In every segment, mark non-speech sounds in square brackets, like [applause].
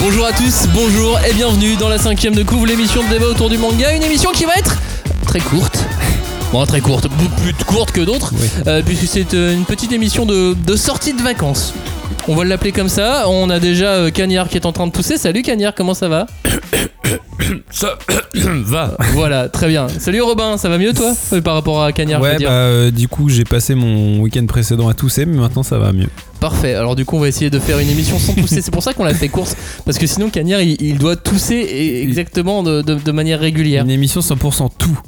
Bonjour à tous, bonjour et bienvenue dans la cinquième de couvre, l'émission de débat autour du manga, une émission qui va être très courte. Bon, très courte, beaucoup plus courte que d'autres, euh, puisque c'est euh, une petite émission de, de sortie de vacances. On va l'appeler comme ça. On a déjà euh, Cagnard qui est en train de tousser. Salut Cagnard, comment ça va? [coughs] Ça [coughs] va. Voilà, très bien. Salut Robin, ça va mieux toi par rapport à Cagnard Ouais, dire? bah euh, du coup j'ai passé mon week-end précédent à tousser, mais maintenant ça va mieux. Parfait. Alors du coup, on va essayer de faire une émission sans tousser. C'est pour ça qu'on l'a fait course, parce que sinon Cagnard il, il doit tousser exactement de, de- de manière régulière. Une émission 100% tout.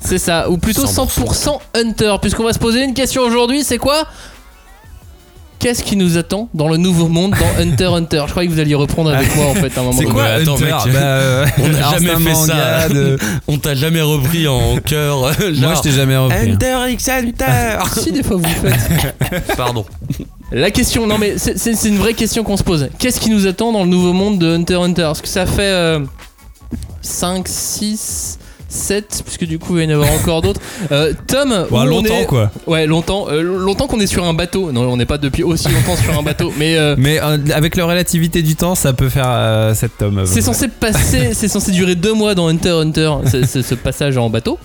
C'est ça, ou plutôt 100%, 100% Hunter, puisqu'on va se poser une question aujourd'hui, c'est quoi Qu'est-ce qui nous attend dans le nouveau monde dans Hunter x Hunter? Je croyais que vous alliez reprendre avec moi en fait à un moment C'est donné. quoi Mais attends, Hunter mec, Bah, euh, [laughs] On n'a jamais fait ça. de- [laughs] On t'a jamais repris en cœur. Moi je t'ai jamais repris. Hunter x Hunter. [laughs] Si des fois vous le faites. Pardon. La question, non mais c'est- une vraie question qu'on se pose. Qu'est-ce qui nous attend dans le nouveau monde de Hunter x Hunter? Parce que ça fait euh, 5, 6, 7, puisque du coup il va y en avoir encore d'autres. Euh, Tom, Bah, on longtemps est- quoi. Ouais, longtemps. euh, longtemps qu'on est sur un bateau. Non, on n'est pas depuis aussi longtemps sur un bateau. Mais euh, Mais avec la relativité du temps, ça peut faire euh, 7 tomes. c'est censé passer, c'est censé durer deux mois dans Hunter x Hunter, ce passage en bateau.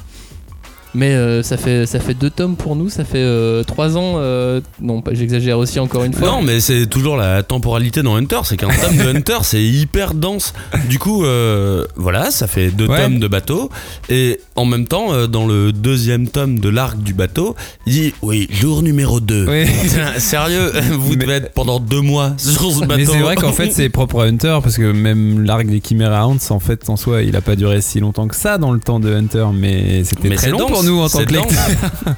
Mais euh, ça fait ça fait deux tomes pour nous, ça fait euh, trois ans. euh, non, pas- j'exagère aussi encore une fois. Non, mais c'est toujours la temporalité dans Hunter. C'est qu'un tome de Hunter, [laughs] c'est hyper dense. Du coup, euh, voilà, ça fait deux Ouais. tomes de bateau. Et en même temps, euh, dans le deuxième tome de l'arc du bateau, il dit Oui, jour numéro 2. Oui. [laughs] Sérieux, [laughs] vous Mais- devez être pendant deux mois sur ce bateau. Mais c'est vrai qu'en fait c'est propre à Hunter parce que même l'arc des Chimera Ants en fait en soi il a pas duré si longtemps que ça dans le temps de Hunter mais c'était très long dense, pour nous en tant que lecteurs. [laughs]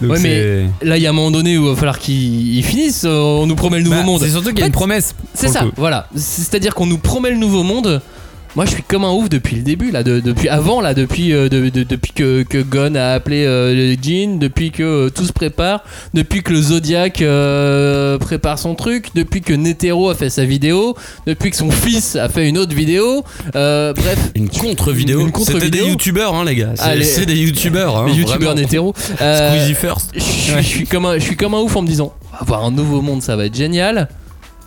Donc Ouais, mais Là, il y a un moment donné où il va falloir qu'ils ils finissent. euh, On nous promet le nouveau Bah, monde. C'est surtout qu'il y a une promesse. C'est ça, voilà. C'est-à-dire qu'on nous promet le nouveau monde. Moi, je suis comme un ouf depuis le début, là, de- depuis avant, là, depuis, euh, de- de- depuis que, que Gon a appelé euh, Jean, depuis que euh, tout se prépare, depuis que le Zodiac euh, prépare son truc, depuis que Netero a fait sa vidéo, depuis que son fils a fait une autre vidéo. bref, Une contre-vidéo. Une C'était des youtubeurs, hein, les gars. C'est des youtubeurs. Hein, youtubeurs. Netero. Squeezie first. je suis- comme un, je suis comme un ouf en me disant, on va avoir un nouveau monde, ça va être génial.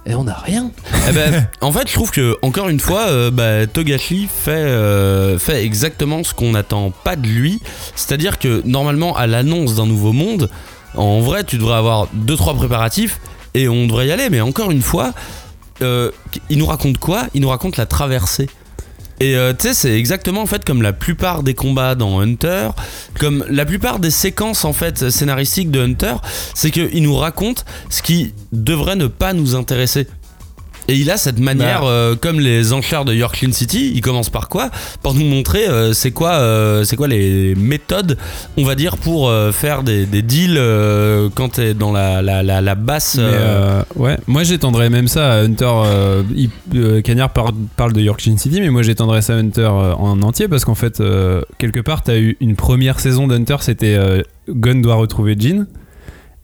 Et on n'a rien. Eh ben, [laughs] en fait, je trouve que encore une fois, euh, bah, Togashi fait euh, fait exactement ce qu'on n'attend pas de lui. C'est-à-dire que normalement, à l'annonce d'un nouveau monde, en vrai, tu devrais avoir deux trois préparatifs et on devrait y aller. Mais encore une fois, euh, il nous raconte quoi? Il nous raconte la traversée. Et euh, tu sais, c'est exactement en fait comme la plupart des combats dans Hunter, comme la plupart des séquences en fait scénaristiques de Hunter, c'est qu'il nous raconte ce qui devrait ne pas nous intéresser. Et il a cette manière, Bah. euh, comme les enchères de Yorkline City, il commence par quoi Par nous montrer euh, c'est quoi, euh, c'est quoi les méthodes, on va dire, pour faire des, des deals quand t'es dans la, la, la, la basse. Mais, ouais, moi j'étendrais même ça à Hunter. Il- Cagnard par- parle de Yorkshire City, mais moi j'étendrais ça à Hunter en entier parce qu'en fait, quelque part, t'as eu une première saison d'Hunter, c'était euh, Gun doit retrouver Jean.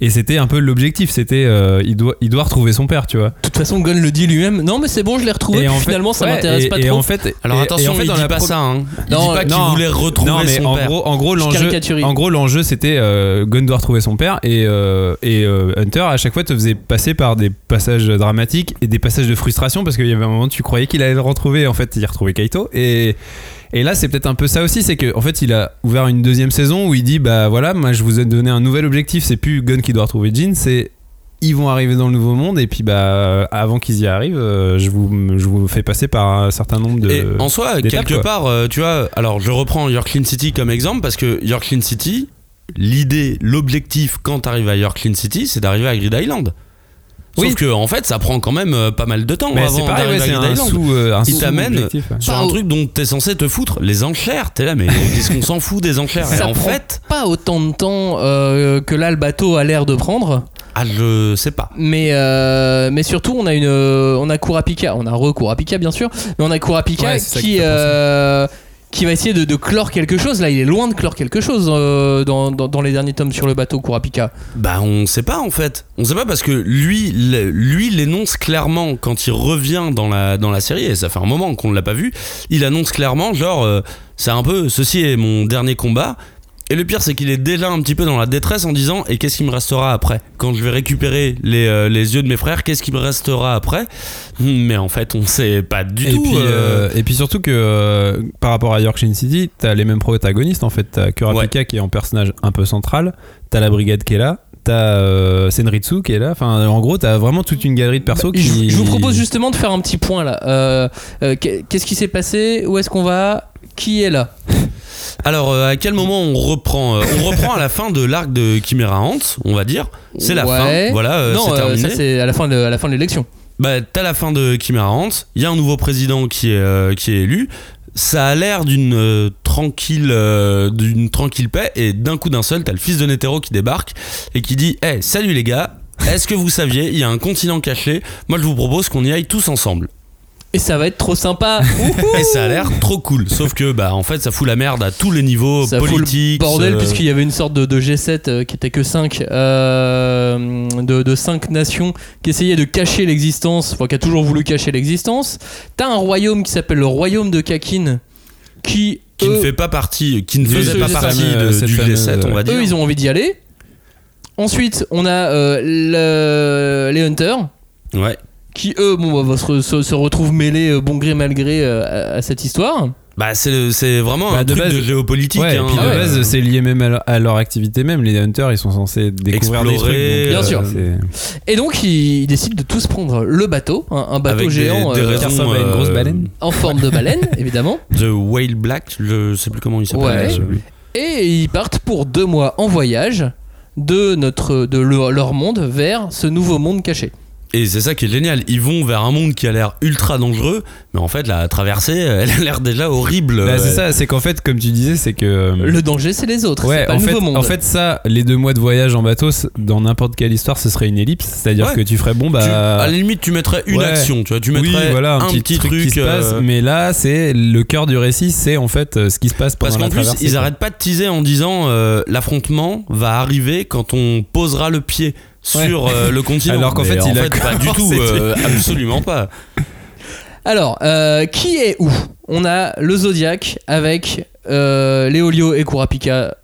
Et c'était un peu l'objectif, c'était euh, il, doit, il doit retrouver son père, tu vois. De toute façon, Gon le dit lui-même. Non, mais c'est bon, je l'ai retrouvé. Et fait- finalement, ça ouais, m'intéresse et- pas et trop. en fait, Alors et- et attention, en fait, il dans dit la pas pro- ça. Hein. Il Non, dit pas qu'il voulait retrouver non, mais son en père. gros, en gros, l'enjeu, caricature. en gros, l'enjeu, c'était euh, Gun doit retrouver son père et, euh, et euh, Hunter à chaque fois te faisait passer par des passages dramatiques et des passages de frustration parce qu'il y avait un moment où tu croyais qu'il allait le retrouver, en fait, il retrouvait Kaito et et là, c'est peut-être un peu ça aussi, c'est qu'en en fait, il a ouvert une deuxième saison où il dit bah voilà, moi je vous ai donné un nouvel objectif, c'est plus Gun qui doit retrouver Jean, c'est ils vont arriver dans le nouveau monde et puis bah avant qu'ils y arrivent, euh, je vous je vous fais passer par un certain nombre de Et en soi, quelque quoi. part, euh, tu vois, alors je reprends Yorkline City comme exemple parce que Yorkline City, l'idée, l'objectif quand t'arrives à Yorkline City, c'est d'arriver à Grid Island. Sauf Oui. que en fait, ça prend quand même euh, pas mal de temps Mais avant c'est pareil, ouais, d'arriver c'est à Grid un sous, euh, un Il sous t'amène objectif, ouais. sur Pas un au- truc dont t'es censé te foutre. Les enchères, t'es là, mais [laughs] qu'est-ce qu'on s'en fout des enchères? Et Ça en prend fait, pas autant de temps euh, que là le bateau a l'air de prendre. Ah, je sais pas. Mais, euh, mais surtout, on a une, on a Kurapika, on a re Kurapika bien sûr, mais on a Kurapika Ouais, qui, qui va essayer de, clore quelque chose. Là, il est loin de clore quelque chose euh, dans, les derniers tomes sur le bateau Kurapika. Bah on sait pas en fait. On sait pas parce que lui, lui l'énonce clairement quand il revient dans la, dans la série, et ça fait un moment qu'on ne l'a pas vu, il annonce clairement genre euh, c'est un peu ceci est mon dernier combat. Et le pire c'est qu'il est déjà un petit peu dans la détresse en disant et qu'est-ce qui me restera après? Quand je vais récupérer les, euh, les yeux de mes frères, qu'est-ce qui me restera après? [laughs] Mais en fait on sait pas du Et tout. puis, euh, euh, et puis surtout que euh, par rapport à Yorkshire City, t'as les mêmes protagonistes en fait. T'as Kurapika qui est en personnage un peu central, t'as la brigade qui est là, t'as euh, Senritsu qui est là. Enfin, en gros, t'as vraiment toute une galerie de persos Bah, qui. je, je vous propose justement de faire un petit point là. Euh, euh, qu'est- Qu'est-ce qui s'est passé? Où est-ce qu'on va? Qui est là Alors, euh, à quel moment on reprend euh, On reprend à la fin de l'arc de Chimera Ant, on va dire. C'est la Ouais. fin. Voilà, euh, non, c'est euh, terminé. ça c'est à la fin de, à la fin de l'élection. Bah, t'as la fin de Chimera Ant. Il y a un nouveau président qui est, euh, qui est élu. Ça a l'air d'une euh, tranquille, euh, d'une tranquille paix. Et d'un coup d'un seul, t'as le fils de Netero qui débarque et qui dit Hey, salut les gars. Est-ce que vous saviez, il y a un continent caché? Moi, je vous propose qu'on y aille tous ensemble. Et ça va être trop sympa. [laughs] Et ça a l'air trop cool. Sauf que, bah, en fait, ça fout la merde à tous les niveaux Ça fout le politiques. bordel euh, puisqu'il y avait une sorte de, de G7 euh, qui était que 5 de, de 5 nations qui essayaient de cacher l'existence, enfin qui a toujours voulu cacher l'existence. T'as un royaume qui s'appelle le royaume de Kakin qui qui ne fait pas partie, qui ne faisait pas G7. partie de- cette du fameuse- G7, on va dire. eux ils ont envie d'y aller. Ensuite, on a euh, le- les Hunters Ouais. Qui eux bon, bah, se, se- se retrouvent mêlés euh, bon gré mal gré euh, à, à cette histoire. Bah c'est c'est vraiment Bah, un de truc base- de géopolitique. Ouais, et hein. puis de ouais. base, c'est lié même à leur, à leur activité même. Les hunters, ils sont censés découvrir des Explorer, trucs. donc, Bien euh, sûr. Et donc ils, ils décident de tous prendre le bateau, un, un bateau Avec des- géant des euh, raisons, Car ça va une grosse baleine. en forme de baleine [laughs] évidemment. The Whale Black, je sais plus comment il s'appelle. Ouais. Et ils partent pour deux mois en voyage de, notre, de leur monde vers ce nouveau monde caché. Et c'est ça qui est génial. Ils vont vers un monde qui a l'air ultra dangereux, mais en fait la traversée, [laughs] elle a l'air déjà horrible. Bah, c'est ça, c'est qu'en fait, comme tu disais, c'est que. euh, Le danger, c'est les autres, Ouais, c'est pas en le fait, nouveau monde. en fait, ça, les deux mois de voyage en bateau, c- dans n'importe quelle histoire, ce serait une ellipse. C'est-à-dire Ouais. que tu ferais bon, Tu- bah. à la limite, tu mettrais une Ouais. action, tu vois, tu oui, mettrais voilà, un, petit, truc, qui se passe. euh, Mais là, c'est le cœur du récit, c'est en fait euh, ce qui se passe pendant Parce qu'en la plus, traversée. ils quoi. arrêtent pas de teaser en disant euh, l'affrontement va arriver quand on posera le pied sur euh, le continent. Alors qu'en fait, il a fait, pas du tout, euh, [laughs] absolument pas. Alors, euh, qui est où? On a le Zodiac avec euh, Léolio et Kurapika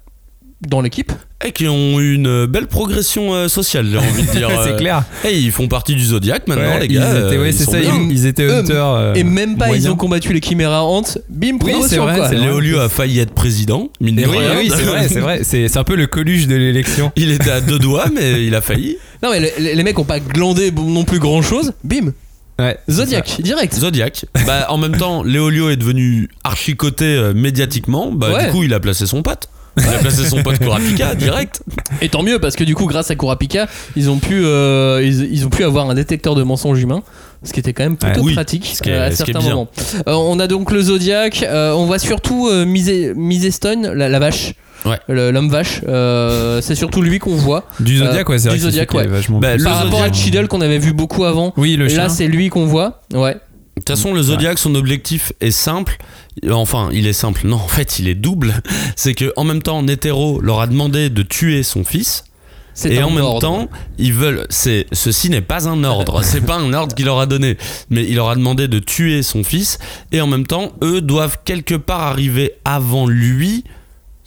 dans l'équipe. Et qui ont eu une belle progression euh, sociale, j'ai envie de dire. [laughs] c'est Euh, clair. hey, ils font partie du Zodiac maintenant, Ouais, les ils gars. étaient, euh, ouais, ils c'est ça, ils, ils étaient Eux, hunters. euh, et même pas, ils ont combattu les Chiméras Ant. Bim, Oui, c'est vrai, quoi. c'est vrai. Léolio a failli être président, mine de Et oui, rien. oui, c'est vrai, c'est vrai. C'est c'est un peu le coluche de l'élection. Il était à deux doigts, mais il a failli. Non mais les, les mecs ont pas glandé non plus grand chose. Bim, Ouais, Zodiac, direct. Zodiac. Bah, en même temps, Léolio est devenu archicoté euh, médiatiquement. Bah, Ouais. du coup, il a placé son pote. Il a placé son pote Kurapika direct. Et tant mieux parce que du coup, grâce à Kurapika, ils ont pu, euh, ils, ils ont pu avoir un détecteur de mensonges humains. Ce qui était quand même plutôt oui, pratique ce qui est- euh, à certains moments. Euh, on a donc le Zodiac. on voit surtout Misé- Misestone, la, la vache. Ouais. L'homme vache. euh, c'est surtout lui qu'on voit. Du Zodiac, ouais, c'est vrai du Zodiac, ouais. Bah, Par rapport à. Cheadle qu'on avait vu beaucoup avant. Oui, le chien. Là, c'est lui qu'on voit. Ouais. De toute façon, le Zodiac, son objectif est simple. Enfin, il est simple. Non, en fait, il est double. [laughs] C'est que en même temps, Netero leur a demandé de tuer son fils. C'est Et en même ordre. temps, ils veulent. C'est ceci n'est pas un ordre. [laughs] c'est pas un ordre qu'il leur a donné, mais il leur a demandé de tuer son fils. Et en même temps, eux doivent quelque part arriver avant lui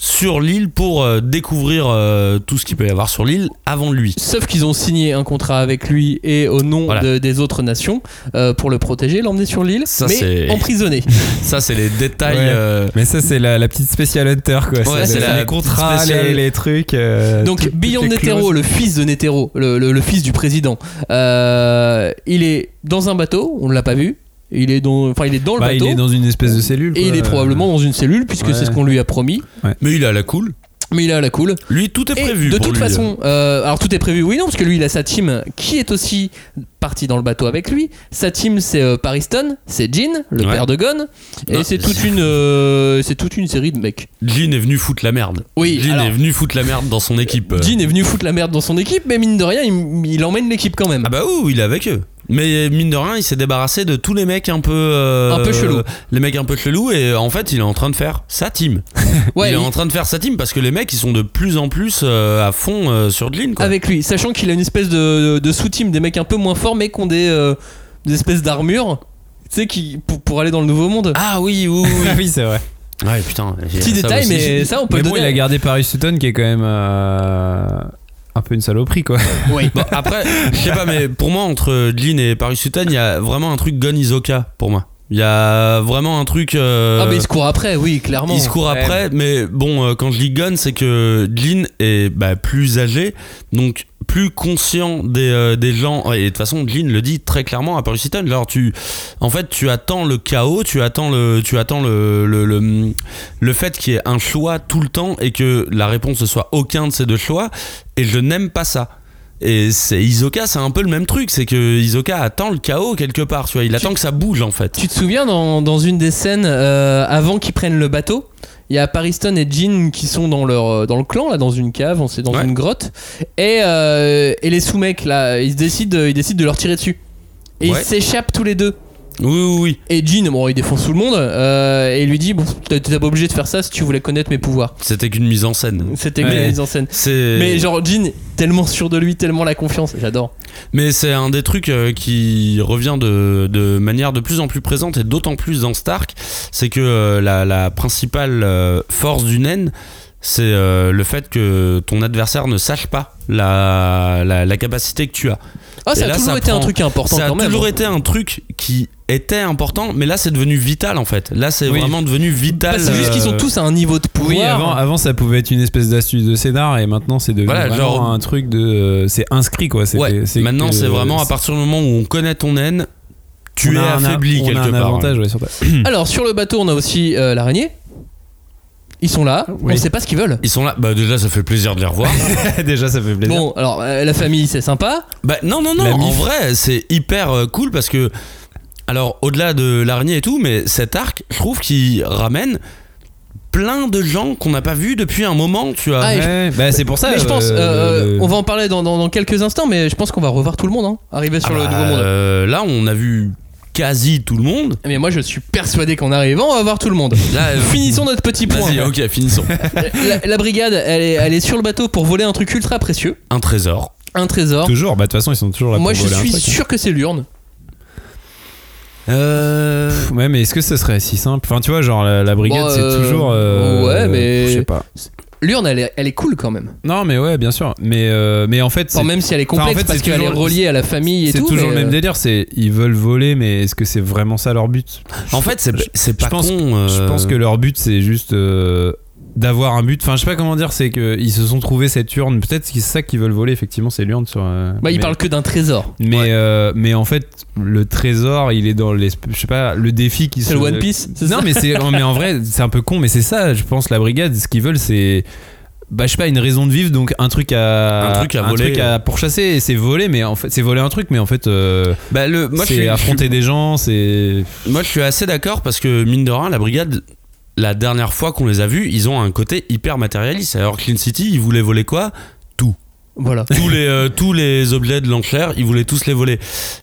sur l'île pour euh, découvrir euh, tout ce qu'il peut y avoir sur l'île avant lui. Sauf qu'ils ont signé un contrat avec lui et au nom Voilà. de- des autres nations euh, pour le protéger, l'emmener sur l'île, Ça, mais emprisonné. [laughs] Ça, c'est les détails. Ouais. euh, Mais ça, c'est la, la petite spécial hunter, quoi. Ouais, c'est les, contrats, spéciale- les, les trucs. euh, Donc toutes les Netero, le fils de Netero, le, le- le fils du président, euh, il est dans un bateau, on ne l'a pas vu. Il est dans, enfin, il est dans le Bah, bateau. il est dans une espèce de cellule. et quoi. il est probablement dans une cellule puisque Ouais. c'est ce qu'on lui a promis. Mais il est à la cool. Mais il est à la cool. Lui, tout est Et prévu. de pour toute lui. façon, euh, alors tout est prévu, oui, non, parce que lui, il a sa team qui est aussi partie dans le bateau avec lui. Sa team, c'est euh, Pariston, c'est Jean, le Ouais. père de Gon, et c'est toute une, euh, c'est toute une série de mecs. Jean est venu foutre la merde. Oui, Jean alors- est venu foutre la merde dans son équipe. Jean est venu foutre la merde dans son équipe, mais mine de rien, il, il emmène l'équipe quand même. Ah bah oui, il est avec eux. Mais mine de rien, il s'est débarrassé de tous les mecs un peu. euh, Un peu chelous. Les mecs un peu chelous, et en fait, il est en train de faire sa team. [laughs] ouais, il est il- en train de faire sa team parce que les mecs, ils sont de plus en plus euh, à fond euh, sur Jean, quoi. avec lui, sachant qu'il a une espèce de, de sous-team, des mecs un peu moins forts, mais qui ont des, euh, des espèces d'armures, tu sais, qui, pour, pour aller dans le nouveau monde. Ah oui, oui, oui. oui, [laughs] c'est vrai. ouais, putain. j'ai Petit ça détail, aussi. mais ça, on peut Mais le bon, donner. il a gardé Paris Sutton qui est quand même euh, un peu une saloperie quoi. Oui. [laughs] Bon, après, je sais pas, mais pour moi, entre Jean et Paris Sutton, il y a vraiment un truc Gon Isoka pour moi. Il y a vraiment un truc. euh, Ah, mais il se court après, oui, clairement. il se court Ouais. après, mais bon, euh, quand je dis Gon, c'est que Jean est bah, plus âgé, donc plus conscient des, euh, des gens. Et de toute façon, Jean le dit très clairement à Paris Hilton. Alors, tu, en fait, tu attends le chaos, tu attends le, tu attends le, le, le, le fait qu'il y ait un choix tout le temps et que la réponse ne soit aucun de ces deux choix. Et je n'aime pas ça. Et c'est Isoka, c'est un peu le même truc, c'est que Isoka attend le chaos quelque part, tu vois, il attend que ça bouge en fait. Tu te souviens dans, dans une des scènes euh, avant qu'ils prennent le bateau il y a Pariston et Jean qui sont dans leur euh, dans le clan là dans une cave, on sait dans Ouais. une grotte et, euh, et les sous-mecs là ils décident de- ils décident de leur tirer dessus. Et Ouais. ils s'échappent tous les deux. Oui, oui, oui. Et Jean, bon, il défonce tout le monde euh, et il lui dit bon, t'es pas obligé de faire ça si tu voulais connaître mes pouvoirs. C'était qu'une mise en scène. C'était Ouais. une mise en scène. Mais genre Jean tellement sûr de lui, tellement la confiance, j'adore. Mais c'est un des trucs euh, qui revient de, de manière de plus en plus présente et d'autant plus dans Stark, c'est que euh, la, la principale force du naine, c'est euh, le fait que ton adversaire ne sache pas la, la, la capacité que tu as. Ah, Et ça a là, toujours ça été un truc important ça a quand même. toujours été un truc qui était important, mais là c'est devenu vital en fait. Là c'est Oui. vraiment devenu vital. Bah, c'est juste qu'ils sont euh, tous à un niveau de pouvoir. Oui, avant, avant ça pouvait être une espèce d'astuce de scénar et maintenant c'est devenu Voilà, vraiment genre- un truc de. euh, c'est inscrit quoi. c'est- Ouais, maintenant c'est vraiment à partir du moment où on connaît ton naine, tu on es affaibli on quelque a un part. avantage ouais, sur ta- [clears throat] [clears throat] Alors sur le bateau, on a aussi euh, l'araignée. Ils sont là, Oui. on sait pas ce qu'ils veulent. Ils sont là, bah déjà ça fait plaisir de les revoir. [laughs] Déjà ça fait plaisir. Bon, alors euh, la famille, c'est sympa. Bah non, non, non, La en mif. vrai, c'est hyper euh, cool parce que, alors au-delà de l'araignée et tout, mais cet arc, je trouve qu'il ramène plein de gens qu'on n'a pas vus depuis un moment, tu vois. Ah, Ouais, bah, c'est pour ça. mais je pense, euh, euh, on va en parler dans, dans- dans quelques instants, mais je pense qu'on va revoir tout le monde, hein, arriver sur Ah le bah, nouveau monde. euh, là, on a vu quasi tout le monde. Mais moi, je suis persuadé qu'en arrivant, on va voir tout le monde. Là, euh, [laughs] Finissons notre petit point. Vas-y, ok, finissons. [laughs] La, la brigade, elle est, elle est sur le bateau pour voler un truc ultra précieux, Un trésor. un trésor. Toujours, bah de toute façon ils sont toujours là Moi, pour je voler un suis truc. sûr que c'est l'urne. Euh... Ouais, mais est-ce que ce serait si simple? Enfin, tu vois, genre la, la brigade, Bon, c'est euh, toujours. euh, ouais, mais- Je sais pas. L'urne, elle est, elle est cool quand même. Non, mais ouais, bien sûr. Mais, euh, mais en fait, Enfin, c'est- même si elle est complexe Enfin, en fait, parce c'est qu'elle est toujours- reliée à la famille et c'est tout. toujours mais, le même euh, délire. C'est ils veulent voler, mais est-ce que c'est vraiment ça leur but? En fait, c'est c'est pas je pense, con. euh, Je pense que leur but, c'est juste euh, d'avoir un but. Enfin, je sais pas comment dire. C'est qu'ils se sont trouvés cette urne. Peut-être que c'est ça qu'ils veulent voler. Effectivement, c'est l'urne sur. euh, Bah, il mais- parle que d'un trésor. Mais, Ouais. euh, mais en fait, le trésor, il est dans les. Je sais pas, le défi qui C'est se. le One Piece, c'est Non, ça mais, c'est, non, mais en vrai, c'est un peu con, mais c'est ça, je pense, la brigade, ce qu'ils veulent, c'est. Bah, je sais pas, une raison de vivre, donc un truc à. Un truc à voler. truc à pourchasser, et c'est voler, mais en fait, c'est voler un truc, mais en fait, euh, bah, le, moi, je c'est suis- je affronter suis- des gens, c'est. Moi, je suis assez d'accord parce que, mine de rien, la brigade, la dernière fois qu'on les a vus, ils ont un côté hyper matérialiste. Alors, Clean City, ils voulaient voler quoi? Voilà. tous les, euh, tous les objets de l'enchère, ils voulaient tous les voler.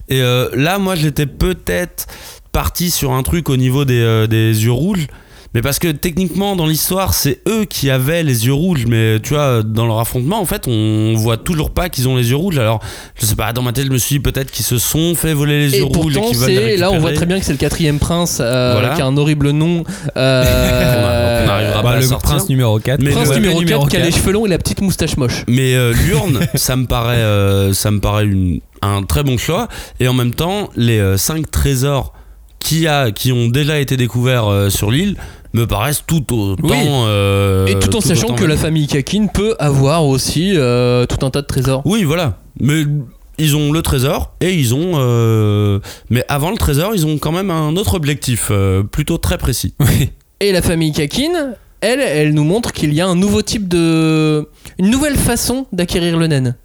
Et euh, là, moi, j'étais peut-être parti sur un truc au niveau des, euh, des yeux rouges. Mais parce que techniquement, dans l'histoire, c'est eux qui avaient les yeux rouges. Mais tu vois, dans leur affrontement, en fait, on voit toujours pas qu'ils ont les yeux rouges. Alors, je sais pas, dans ma tête, je me suis dit peut-être qu'ils se sont fait voler les Et yeux rouges et pourtant, qu'ils veulent les c'est là, on voit très bien que c'est le quatrième prince euh, Voilà. qui a un horrible nom. euh, [laughs] On arrivera Bah, pas à le sortir. prince numéro 4. Mais Prince le- numéro 4 qui a les 4. cheveux longs et la petite moustache moche. Mais euh, [laughs] l'urne, ça me paraît, euh, ça me paraît une- un très bon choix. Et en même temps, les 5 trésors qui, a, qui ont déjà été découverts euh, sur l'île me paraissent tout autant. Oui. euh, et tout en sachant que la famille Kakin peut avoir aussi euh, tout un tas de trésors. Oui, voilà. Mais ils ont le trésor et ils ont. euh, Mais avant le trésor, ils ont quand même un autre objectif, plutôt très précis. [laughs] Et la famille Kakin elle, elle nous montre qu'il y a un nouveau type de. une nouvelle façon d'acquérir le naine.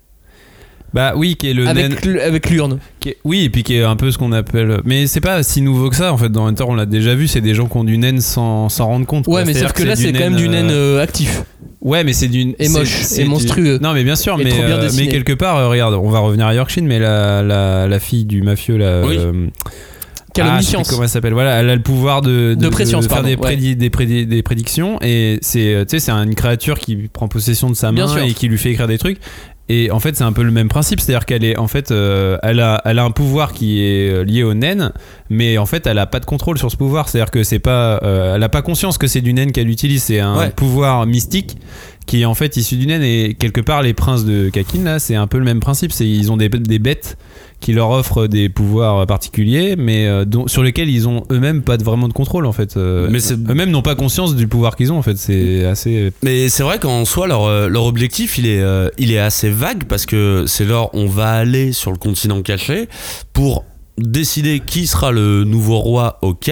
Bah oui, qui est le naine. Avec, l- avec l'urne. est- oui, et puis qui est un peu ce qu'on appelle. Mais c'est pas si nouveau que ça en fait. Dans Hunter, on l'a déjà vu. C'est des gens qui ont du naine sans s'en rendre compte. quoi. Ouais, mais sauf que là, c'est quand même du naine euh, euh, actif. Ouais, mais c'est d'une. Et c'est- moche, c'est du- monstrueux. Non, mais bien sûr, mais, trop bien euh, mais quelque part, euh, regarde, on va revenir à Yorkshire, mais la, la, la fille du mafieux là. Oui. euh, ah, je sais l'omniscience. plus Comment elle s'appelle Voilà, elle a le pouvoir de, De préscience, faire pardon, des, ouais. des, prédi- des prédictions et c'est tu sais c'est une créature qui prend possession de sa main et qui lui fait écrire des trucs. Et en fait, c'est un peu le même principe, c'est-à-dire qu'elle est en fait, euh, elle a, elle a un pouvoir qui est euh, lié au naine, mais en fait, elle a pas de contrôle sur ce pouvoir, c'est-à-dire que c'est pas, euh, elle a pas conscience que c'est du naine qu'elle utilise, c'est un Ouais. pouvoir mystique qui est en fait issu du naine et quelque part les princes de Kakin là, c'est un peu le même principe, c'est ils ont des, des bêtes qui leur offrent des pouvoirs particuliers, mais euh, dont- sur lesquels ils ont eux-mêmes pas de, vraiment de contrôle en fait. Euh, Mais eux-mêmes n'ont pas conscience du pouvoir qu'ils ont en fait. C'est assez. Mais c'est vrai qu'en soi, leur, euh, leur objectif, il est, euh, il est assez vague parce que c'est leur on va aller sur le continent caché pour décider qui sera le nouveau roi, ok.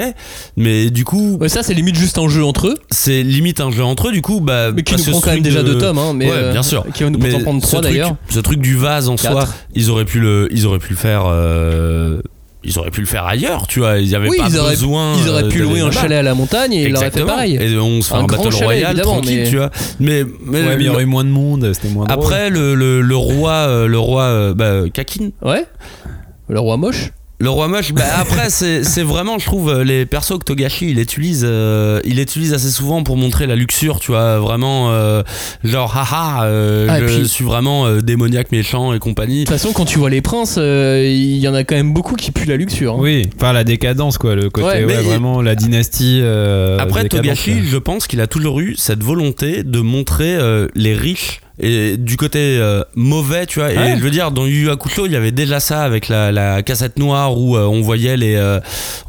Mais du coup, Ouais, ça, c'est limite juste un jeu entre eux. c'est limite un jeu entre eux, du coup, bah. Mais qui nous prend quand même déjà de- deux tomes, hein, mais, ouais, euh, bien sûr. qui va nous Mais en prendre trois, d'ailleurs. Ce truc du vase en soi, Quatre. ils auraient pu le, ils auraient pu le faire. euh, ils auraient pu le faire ailleurs, tu vois. Ils avaient Oui, pas ils auraient, besoin. ils auraient euh, pu d'aller louer un chalet à la montagne et ils l'auraient fait Exactement. pareil. Et on se fait Un un, grand battle chalet, royal tranquille, mais- tu vois. Mais, mais, Ouais, mais il y aurait eu moins de monde, c'était moins drôle. après le, le, le roi, euh, le roi, euh, bah, Kakin, Ouais. Le roi moche. Le roi moche. Bah après c'est c'est vraiment, je trouve, euh, les persos que Togashi il utilise, euh, il utilise assez souvent pour montrer la luxure, tu vois, vraiment euh, genre haha, euh, Ah, je puis- suis vraiment euh, démoniaque méchant et compagnie. De toute façon, quand tu vois les princes, euh, il y en a quand même beaucoup qui puent la luxure. hein. Oui, enfin la décadence quoi, le côté Ouais, ouais, mais- vraiment la dynastie. euh, Après, Togashi, quoi. je pense qu'il a toujours eu cette volonté de montrer euh, les riches et du côté euh, mauvais, tu vois. Et Ouais. je veux dire, dans Yu Hakusho, il y avait déjà ça avec la, la cassette noire où euh, on voyait les euh,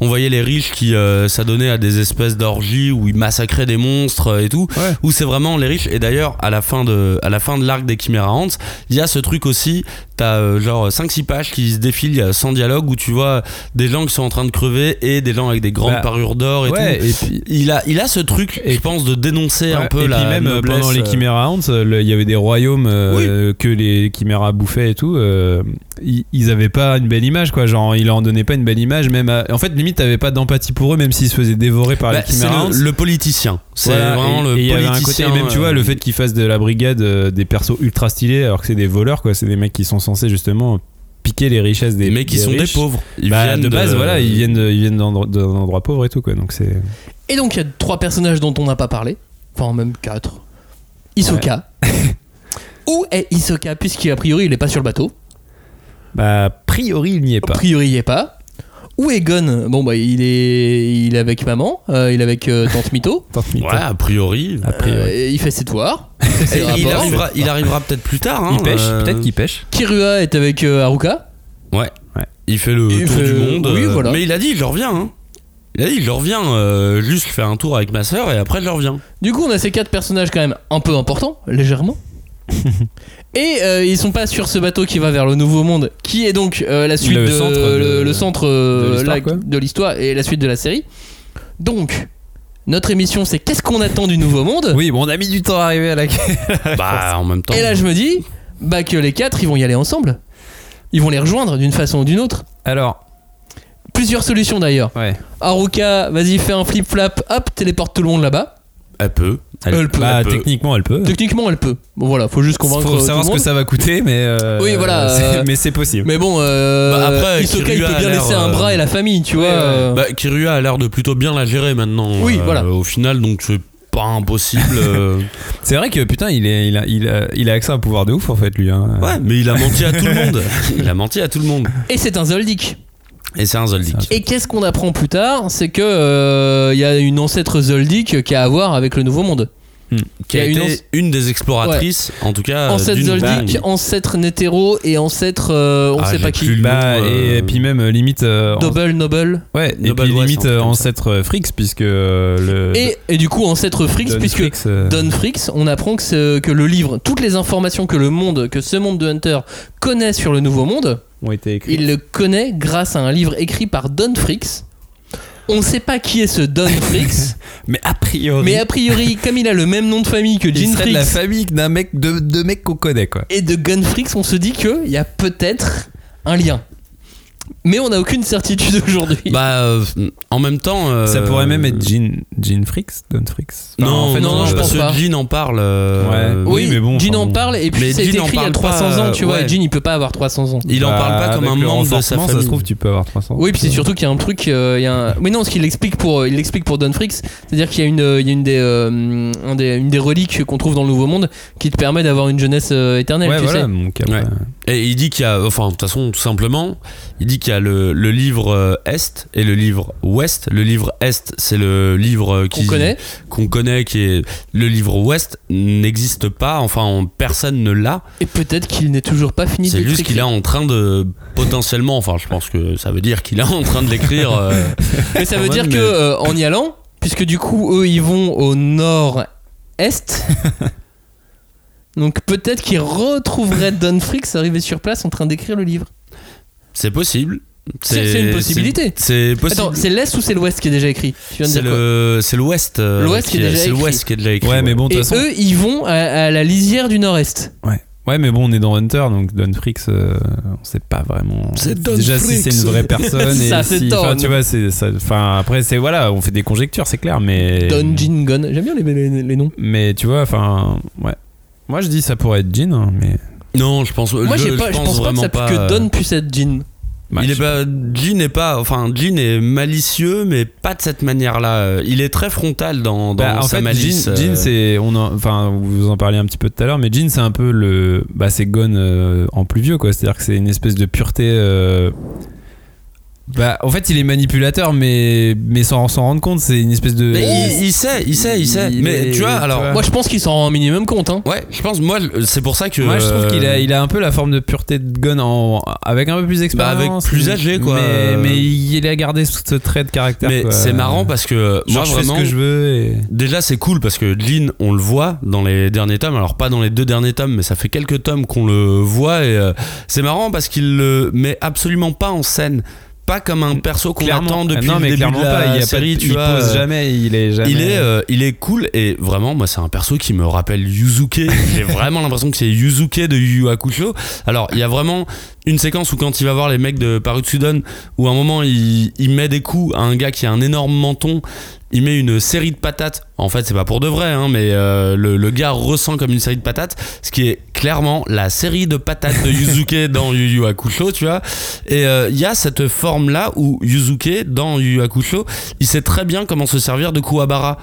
on voyait les riches qui euh, s'adonnaient à des espèces d'orgies où ils massacraient des monstres euh, et tout. Ouais. Où c'est vraiment les riches. Et d'ailleurs, à la fin de à la fin de l'arc des Chimera Ants, il y a ce truc aussi. T'as euh, genre 5-6 pages qui se défilent sans dialogue où tu vois des gens qui sont en train de crever et des gens avec des grandes Bah, parures d'or et ouais, tout. et puis. Il a, il a ce truc, Et- je pense, de dénoncer un peu et la puis même noblesse, pendant les Chimera Ants, il y avait des royaumes euh, que les Chimera bouffaient et tout. euh, ils, ils avaient pas une belle image quoi. Genre ils leur en donnaient pas une belle image. Même à- en fait limite t'avais pas d'empathie pour eux même s'ils se faisaient dévorer par bah, les Ants. le, le politicien. C'est Voilà, vraiment et- le et un côté politicien. et même tu vois euh, le fait qu'ils fassent de la brigade euh, des persos ultra stylés alors que c'est des voleurs quoi c'est des mecs qui sont censés justement piquer les richesses des mais qui des sont des riches. pauvres. Ils Bah, viennent de base voilà ils viennent de- ils viennent d'un endroit- d'un endroit pauvre et tout quoi donc c'est Et donc, il y a trois personnages dont on n'a pas parlé. Enfin, même quatre. Isoka. [laughs] Où est Isoka Puisqu'a priori, il est pas sur le bateau. bah a priori il n'y est A pas priori, il est pas. Où est Gon Bon, bah, il est, il est avec maman. euh, il est avec euh, Tante Mito. [laughs] Tante Mito. Ouais, a priori. a priori Euh, il fait ses devoirs. Il fait ses il arrivera, il arrivera peut-être plus tard. Hein, il pêche euh, peut-être qu'il pêche Kirua est avec euh, Haruka. Ouais. Il fait le Il tour fait- du monde. oui, voilà. Mais il a dit, je reviens. Hein. Il a dit, je reviens. euh, juste, je fais un tour avec ma soeur et après, je reviens. Du coup, on a ces quatre personnages quand même un peu importants, légèrement. [laughs] Et euh, ils sont pas sur ce bateau qui va vers le Nouveau Monde, qui est donc euh, la suite Le de, centre de- le, le centre euh, de l'histoire, et la suite de la série. Donc, notre émission, c'est qu'est-ce qu'on attend du Nouveau Monde oui bon on a mis du temps à arriver à la [laughs] Bah, en même temps. Et là, je me dis, bah que les quatre, ils vont y aller ensemble. Ils vont les rejoindre d'une façon ou d'une autre. alors Plusieurs solutions d'ailleurs. ouais Haruka, vas-y, fais un flip-flap, hop, téléporte tout le monde là-bas. Elle peut. Elle peut. bah, Elle peut. techniquement elle peut Techniquement, elle peut. Bon, voilà, faut juste convaincre faut tout savoir ce que ça va coûter mais euh, Oui, voilà, [laughs] c'est- euh, mais c'est possible Mais bon, euh, Bah, après, Hisoka, il peut bien laisser un euh, bras et la famille, tu vois. ouais. euh. Bah, Kirua a l'air de plutôt bien la gérer maintenant. Oui, euh, voilà. Au final, donc c'est pas impossible. [laughs] euh. c'est vrai que putain il, est, il, a, il, a, il a accès à un pouvoir de ouf en fait lui hein. ouais, mais il a menti à tout le monde. [laughs] Il a menti à tout le monde. Et c'est un Zoldyck. Et c'est un Zoldyck. Et qu'est-ce qu'on apprend plus tard C'est que euh, il y a une ancêtre Zoldyck qui a à voir avec le Nouveau Monde. Qui a été une, des exploratrices, en tout cas. euh, ancêtre Zoldyck, ancêtre Netero et ancêtre euh, on Ah, sait pas qui. bah nom, et, euh, puis même euh, limite euh, en- Double Noble. ouais et Noble puis West, limite euh, ancêtre euh, Frix puisque euh, le Et, et du coup ancêtre Frix Don puisque Fricks, euh, Don Fricks, on apprend que, que le livre, toutes les informations que le monde, que ce monde de Hunter connaît sur le Nouveau Monde, ont été écrits il le connaît grâce à un livre écrit par Don Fricks. On sait pas qui est ce Don [laughs] Fricks, Mais a priori, mais a priori, comme il a le même nom de famille que Gene de la Fricks famille d'un mec, de, de mecs qu'on connaît quoi. et de Gun Fricks, on se dit qu'il y a peut-être un lien. Mais on n'a aucune certitude aujourd'hui. Bah, euh, en même temps. euh, Ça pourrait même être Jean, Jean Fricks, Don Fricks. Enfin, Non, en fait, non, je pense que pas. Jean en parle. euh, Ouais. oui, mais bon, Gene enfin, en parle et puis Mais en écrit il y a parle 300 pas, ans, tu vois, ouais. et Gene il peut pas avoir 300 ans. Il en Bah, parle pas comme un membre de sa famille. Ça se trouve, tu peux avoir 300. Oui, puis c'est surtout qu'il y a un truc, euh, il y a un... oui non, ce qu'il explique pour, il l'explique pour Don Fricks, c'est-à-dire qu'il y a une, il y a une des, euh, un des, une des reliques qu'on trouve dans le Nouveau Monde qui te permet d'avoir une jeunesse éternelle, Ouais, tu voilà, sais. Et il dit qu'il y a, enfin, de toute façon, tout simplement, il dit qu'il y a le, le livre euh, Est et le livre Ouest. Le livre Est, c'est le livre euh, Qu'on connaît. qu'on connaît, qui est le livre Ouest n'existe pas. Enfin, on- personne ne l'a. Et peut-être qu'il n'est toujours pas fini C'est juste qu'il est en train de potentiellement. Enfin, je pense que ça veut dire qu'il est en train de l'écrire. euh, [laughs] Mais ça veut dire que mais- euh, en y allant, puisque du coup eux ils vont au nord-est. [laughs] Donc peut-être qu'ils retrouveraient Don Fricks arrivé sur place en train d'écrire le livre. C'est possible. C'est- une possibilité. C'est possible. Attends, c'est l'est ou c'est l'ouest qui est déjà écrit C'est l'Ouest. euh, L'Ouest qui est déjà C'est écrit. l'Ouest qui est déjà écrit. Ouais, mais bon, de Et toute façon. eux ils vont à, à la lisière du nord-est. Ouais, mais bon, on est dans Hunter, donc Don Fricks, euh, on sait pas vraiment. C'est Don Déjà, si c'est une vraie personne. [laughs] et Ça si, tu vois, c'est. ça- Enfin, après, c'est. Voilà, on fait des conjectures, c'est clair, mais. Don Jin Gun. J'aime bien les, les- les noms. Mais tu vois, enfin. Ouais. Moi, je dis ça pourrait être Jean, hein, mais. Non, je pense. Moi je, j'ai pas, je pense pas que vraiment ça pas. que Don puisse être Jin. bah, il est pas, Jean n'est pas, enfin Jean est malicieux, mais pas de cette manière-là. Il est très frontal dans, dans Bah, en sa fait, malice. Jean, Jean, euh, c'est, on en- enfin, vous en parliez un petit peu tout à l'heure, mais Jean, c'est un peu le, bah, c'est Gon euh, en plus vieux, quoi. C'est-à-dire que c'est une espèce de pureté. euh, Bah, en fait, il est manipulateur, mais, mais sans s'en rendre compte, c'est une espèce de. Mais il, il sait, il sait, il sait. Il mais est- tu vois, alors. tu vois. Moi je pense qu'il s'en rend un minimum compte. Hein. Ouais, je pense, moi, c'est pour ça que. Moi, je trouve euh, qu'il a, il a un peu la forme de pureté de Gon en, avec un peu plus d'expérience. Bah, avec plus âgé, quoi. Mais, mais il a gardé ce trait de caractère. Mais c'est marrant parce que Genre, moi je fais vraiment. ce que je veux. Et... Déjà, c'est cool parce que Jean, on le voit dans les derniers tomes. Alors, pas dans les deux derniers tomes, mais ça fait quelques tomes qu'on le voit. Et euh, c'est marrant parce qu'il le met absolument pas en scène. Pas comme un perso qu'on attend depuis non, le mais début clairement de la pas. Il, y a pas série. de- tu il vois, pose euh, jamais. Il est jamais. Il est, euh, il est cool et vraiment, moi, c'est un perso qui me rappelle Yuzuke. [laughs] J'ai vraiment l'impression que c'est Yuzuke de Yu Yu Hakusho. Alors, il y a vraiment une séquence où quand il va voir les mecs de Parutsudan, où à un moment il, il met des coups à un gars qui a un énorme menton, il met une série de patates. En fait, c'est pas pour de vrai, hein, mais euh, le, le gars ressent comme une série de patates, ce qui est clairement la série de patates de Yuzuke [laughs] dans Yu Yu Hakusho, tu vois. Et euh, il y a cette forme-là où Yuzuke, dans Yu Yu Hakusho, il sait très bien comment se servir de Kuwabara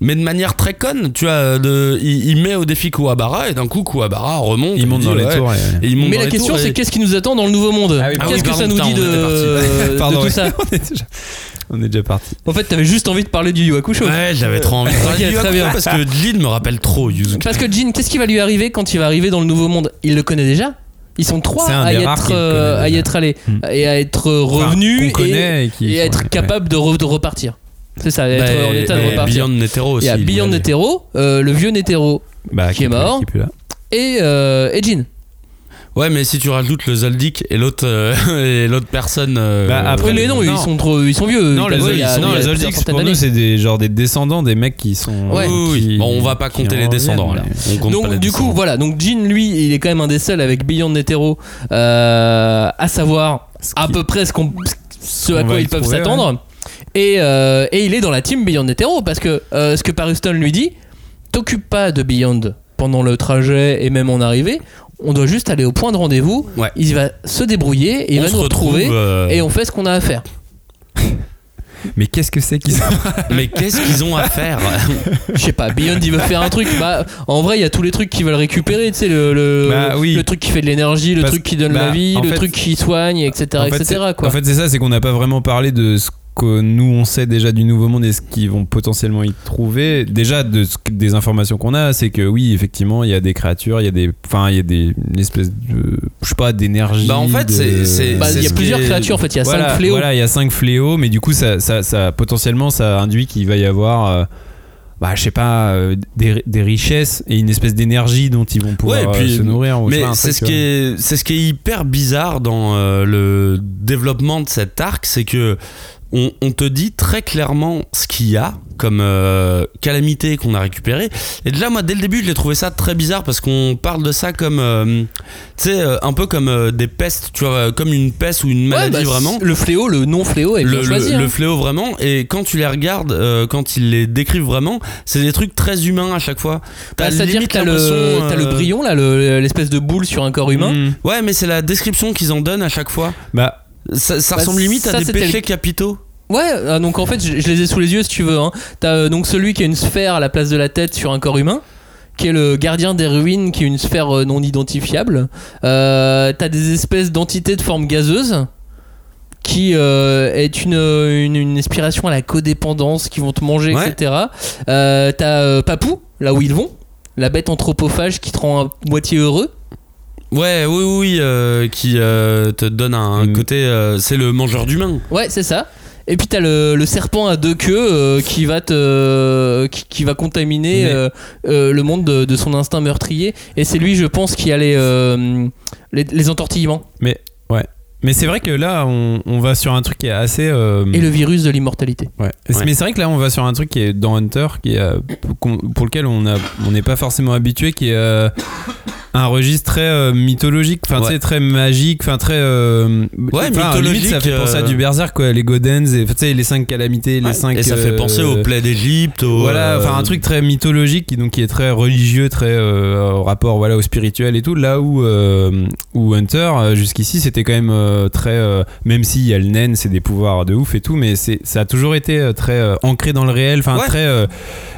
mais de manière très conne, tu vois, de, il, il met au défi Kuwabara et d'un coup Kuwabara remonte. Il monte dans les tours. Mais la question c'est qu'est-ce qui nous attend dans le nouveau monde? Ah oui, Qu'est-ce oui, que ça nous dit de, de Pardon, tout ouais. ça? [laughs] on, est déjà, parti. En fait t'avais juste envie de parler du Yu Yu Hakusho. Ouais, j'avais trop envie de [laughs] parler Ok, de Yu Yu très Hakusho bien. parce que Jin me rappelle trop Yuzuki. Parce que Jin, qu'est-ce qui va lui arriver quand il va arriver dans le nouveau monde? Il le connaît déjà? Ils sont trois un à y, être, euh, à y être allés Hmm. et à être revenus et, connaît et, qui et à être ouais. capable de, re- de repartir. C'est ça, être Bah, en état de repartir. Beyond Netero aussi. Il y a Beyond Netero, euh, le vieux Netero Bah, qui est mort. qui peut là. et, euh, et Jin. Ouais, mais si tu rajoutes le Zoldyck et l'autre euh, [laughs] et l'autre personne. euh, Bah, après, Oui, mais non, non. ils sont trop, ils sont vieux. Non, les, non, les Zoldyck, centaines pour nous, c'est des, genre des descendants des mecs qui sont. Ouais. oui, oui. qui- Bon, on va pas compter les descendants. là. On compte pas Donc les du coup voilà donc Jin lui il est quand même un des seuls avec Beyond Netero euh, à savoir Ce à qui- peu près ce, qu'on- ce à quoi ils peuvent s'attendre et, euh, et il est dans la team Beyond Netero parce que euh, ce que Paruston lui dit t'occupe pas de Beyond pendant le trajet et même en arrivée on doit juste aller au point de rendez-vous Ouais. il va se débrouiller et il On va se nous retrouver retrouve, euh, et on fait ce qu'on a à faire Mais qu'est-ce que c'est qu'ils ont Mais qu'est-ce qu'ils ont à faire je sais pas Beyond il veut faire un truc bah en vrai il y a tous les trucs qu'ils veulent récupérer tu sais le, le, Bah oui. le truc qui fait de l'énergie le Parce- truc qui donne bah, la vie en le fait- truc qui soigne etc En fait, etc c'est- quoi En fait, c'est ça, c'est qu'on n'a pas vraiment parlé de ce que nous on sait déjà du Nouveau Monde et ce qu'ils vont potentiellement y trouver. Déjà, de ce que- des informations qu'on a, c'est que oui, effectivement, il y a des créatures, il y a des, enfin, il y a des une espèce de, je sais pas, d'énergie. Bah, en fait, de- c'est- Bah, il y a plusieurs créatures en fait il y a voilà, cinq fléaux Voilà, il y a cinq fléaux, mais du coup, ça, ça, ça potentiellement, ça induit qu'il va y avoir. euh, bah, je sais pas, euh, des, des richesses et une espèce d'énergie dont ils vont pouvoir Ouais, et puis- euh, se nourrir. Mais c'est ce qui euh, est c'est ce qui est hyper bizarre dans euh, le développement de cet arc, c'est que on, on te dit très clairement ce qu'il y a comme euh, calamité qu'on a récupéré. Et déjà, moi, dès le début, je l'ai trouvé ça très bizarre parce qu'on parle de ça comme, euh, tu sais, euh, un peu comme euh, des pestes, tu vois, comme une peste ou une maladie Ouais, bah, vraiment. Le fléau, le non-fléau est bien Le, choisi. le- hein. le fléau vraiment et quand tu les regardes euh, quand ils les décrivent vraiment c'est des trucs très humains à chaque fois Bah, C'est-à-dire que t'as le, le brillon, là, le- l'espèce de boule sur un corps humain. Mm. ouais mais c'est la description qu'ils en donnent à chaque fois Bah, ça, ça Bah, ressemble limite ça, à des péchés le- capitaux Ouais, ah, donc en fait, je, je les ai sous les yeux si tu veux. Hein. T'as euh, donc celui qui a une sphère à la place de la tête sur un corps humain, qui est le gardien des ruines, qui est une sphère euh, non identifiable. Euh, T'as des espèces d'entités de forme gazeuse, qui euh, est une, une, une inspiration à la codépendance, qui vont te manger, Ouais. etc. Euh, T'as Papou, là où ils vont, la bête anthropophage qui te rend à moitié heureux. Ouais oui oui, euh, qui euh, te donne un Mm. côté euh, c'est le mangeur d'humains Ouais, c'est ça. Et puis t'as le, le serpent à deux queues euh, qui va te qui, qui va contaminer Mais- euh, euh, le monde de, de son instinct meurtrier. Et c'est lui, je pense, qui a les euh, les, les entortillements mais ouais. Mais c'est vrai que là, on, on va sur un truc qui est assez. euh, et le virus de l'immortalité. Ouais. Ouais. Mais c'est vrai que là, on va sur un truc qui est dans Hunter, qui est, euh, qu'on- pour lequel on a, on n'est pas forcément habitué, qui est euh, un registre très euh, mythologique, enfin Ouais. très magique, enfin très. euh, Ouais, mythologique, limite, ça fait penser à euh, du Berserk, quoi, les Godens, et tu sais, les cinq calamités, les cinq. et ça fait penser aux plaies d'Égypte Voilà, enfin un truc très mythologique, qui, donc qui est très religieux, très au rapport voilà au spirituel et tout. Là où où Hunter jusqu'ici c'était quand même très, même s'il y a le naine, c'est des pouvoirs de ouf et tout, mais c'est ça a toujours été très ancré dans le réel, enfin Ouais. très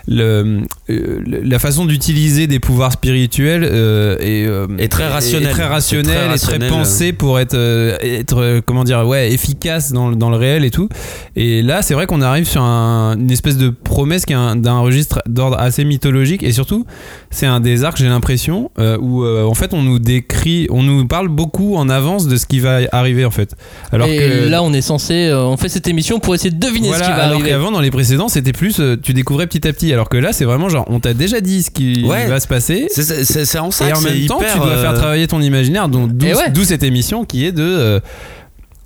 le, euh, la façon d'utiliser des pouvoirs spirituels euh, est, euh, Est très rationnelle. est très C'est rationnel, très et très rationnel, pensé pour être euh, être comment dire ouais efficace dans, le- dans le réel et tout. Et là, c'est vrai qu'on arrive sur un- une espèce de promesse qui est un- d'un registre d'ordre assez mythologique et surtout, c'est un des arcs, j'ai l'impression, euh, où euh, en fait on nous décrit, on nous parle beaucoup en avance de ce qui va arriver en fait. Alors et que là, on est censé, euh, on fait cette émission pour essayer de deviner voilà, ce qui va alors arriver. qu'avant dans les précédents c'était plus euh, tu découvrais petit à petit alors que là c'est vraiment genre on t'a déjà dit ce qui Ouais. va se passer c'est- en ça et en même temps hyper, tu dois faire euh, travailler ton imaginaire donc d'où Et ouais. d'où cette émission qui est de euh,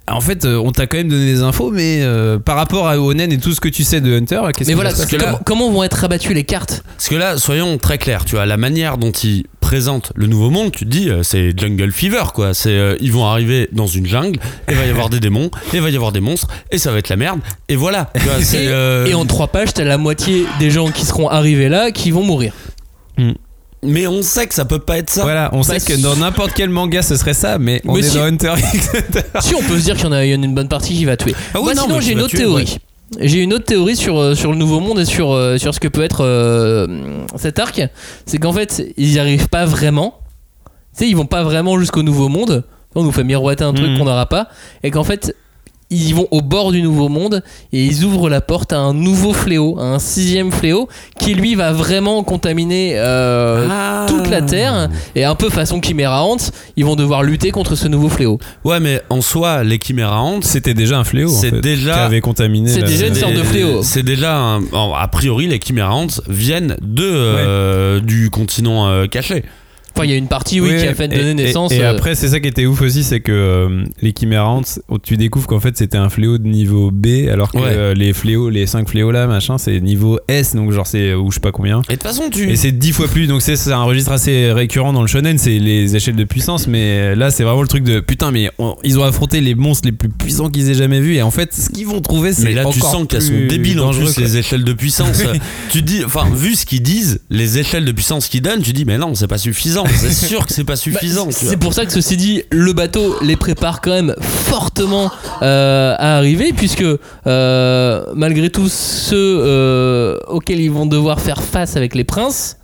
en fait, euh, on t'a quand même donné des infos, mais euh, par rapport à Onen et tout ce que tu sais de Hunter, qu'est-ce Mais qui voilà, comment, comment vont être rabattues les cartes Parce que là, soyons très clairs, tu vois, la manière dont ils présentent le nouveau monde, tu te dis, euh, c'est Jungle Fever, quoi. C'est, euh, ils vont arriver dans une jungle, et il va y avoir des démons, et il va y avoir des monstres, et ça va être la merde, et voilà. Tu vois, [laughs] c'est, et, euh, et en trois pages, t'as la moitié des gens qui seront arrivés là qui vont mourir. Mais on sait que ça peut pas être ça. Voilà, on sait que dans n'importe quel manga ce serait ça, mais on Mais est si- dans Hunter x si on peut se dire qu'il y en a, il y en a une bonne partie qui va tuer. Ah oui, Moi, non, sinon, mais j'ai une autre tuer, théorie. J'ai une autre théorie sur, euh, sur le nouveau monde et sur, euh, sur ce que peut être euh, cet arc. C'est qu'en fait, ils n'y arrivent pas vraiment. Tu sais, ils vont pas vraiment jusqu'au nouveau monde. On nous fait miroiter un truc Mhm. qu'on n'aura pas. Et qu'en fait, ils vont au bord du nouveau monde et ils ouvrent la porte à un nouveau fléau, à un sixième fléau qui lui va vraiment contaminer euh, Ah. toute la Terre. Et un peu façon Chimera Ant, ils vont devoir lutter contre ce nouveau fléau. Ouais, mais en soi, les Chimera C'était déjà un fléau. en C'est fait, déjà- qui avait contaminé. C'est la- déjà une sorte de fléau. C'est déjà, un- a priori, les Chimera viennent de, euh, du continent euh, caché. Enfin, il y a une partie, oui, Oui, qui a fait et- donner naissance. Et, euh, après, c'est ça qui était ouf aussi, c'est que euh, les Chimera Ants, tu découvres qu'en fait c'était un fléau de niveau B, alors que Ouais. euh, les fléaux, les 5 fléaux là, machin, c'est niveau S, donc genre c'est, ou je sais pas combien. Et de toute façon, tu. Et c'est 10 fois plus, donc c'est c'est un registre assez récurrent dans le shonen, c'est les échelles de puissance, mais là c'est vraiment le truc de putain, mais on- ils ont affronté les monstres les plus puissants qu'ils aient jamais vus, et en fait ce qu'ils vont trouver c'est Mais là, tu sens qu'elles sont débiles en plus, quoi. les échelles de puissance. [laughs] tu te dis, enfin, vu ce qu'ils disent, les échelles de puissance qu'ils donnent, tu dis, mais non, c'est pas suffisant. C'est sûr que c'est pas bah, suffisant. c'est pour ça que ceci dit, le bateau les prépare quand même fortement euh, à arriver, puisque euh, malgré tout ceux euh, auxquels ils vont devoir faire face avec les princes,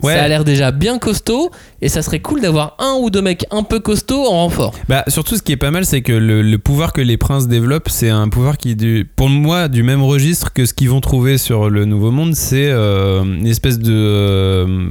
Ouais. ça a l'air déjà bien costaud, et ça serait cool d'avoir un ou deux mecs un peu costauds en renfort. Bah, surtout, ce qui est pas mal, c'est que le, le pouvoir que les princes développent, c'est un pouvoir qui, est du, pour moi, du même registre que ce qu'ils vont trouver sur le Nouveau Monde. C'est euh, une espèce de. euh,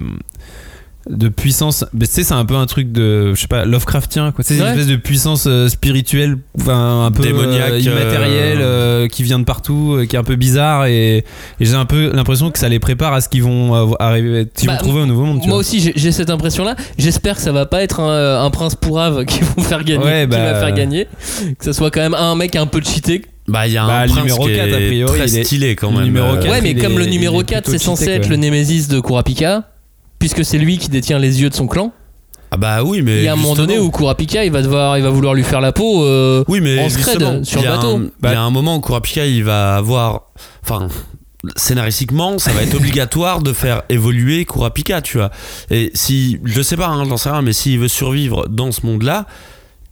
de puissance, mais tu sais, c'est un peu un truc de, je sais pas, Lovecraftien, quoi. C'est une espèce de puissance euh, spirituelle, enfin un peu Démoniaque, euh, immatérielle, euh, qui vient de partout, euh, qui est un peu bizarre, et, et j'ai un peu l'impression que ça les prépare à ce qu'ils vont arriver, qu'ils Bah, vont trouver au Nouveau Monde. tu Moi vois. aussi, j'ai- cette impression-là. J'espère que ça va pas être un, un prince pourrave qui vont faire gagner, Ouais, qui bah, va faire gagner. Que ça soit quand même un mec un peu cheaté. Bah, il y a Bah, un le prince numéro qui 4, est a priori, très il est- stylé quand même. numéro euh, 4, Ouais, mais comme est- le numéro est 4, plutôt c'est censé cheaté, être le némésis de Kurapika, puisque c'est lui qui détient les yeux de son clan. Ah bah oui, mais Il y a un moment donné où Kurapika, il va devoir, il va vouloir lui faire la peau euh, Oui, mais en scred justement, sur le bateau. un- Il y a un moment où Kurapika, il va avoir. Enfin, scénaristiquement, ça va être [laughs] obligatoire de faire évoluer Kurapika, tu vois. Et si. Je sais pas, hein, j'en sais rien, mais s'il veut survivre dans ce monde-là,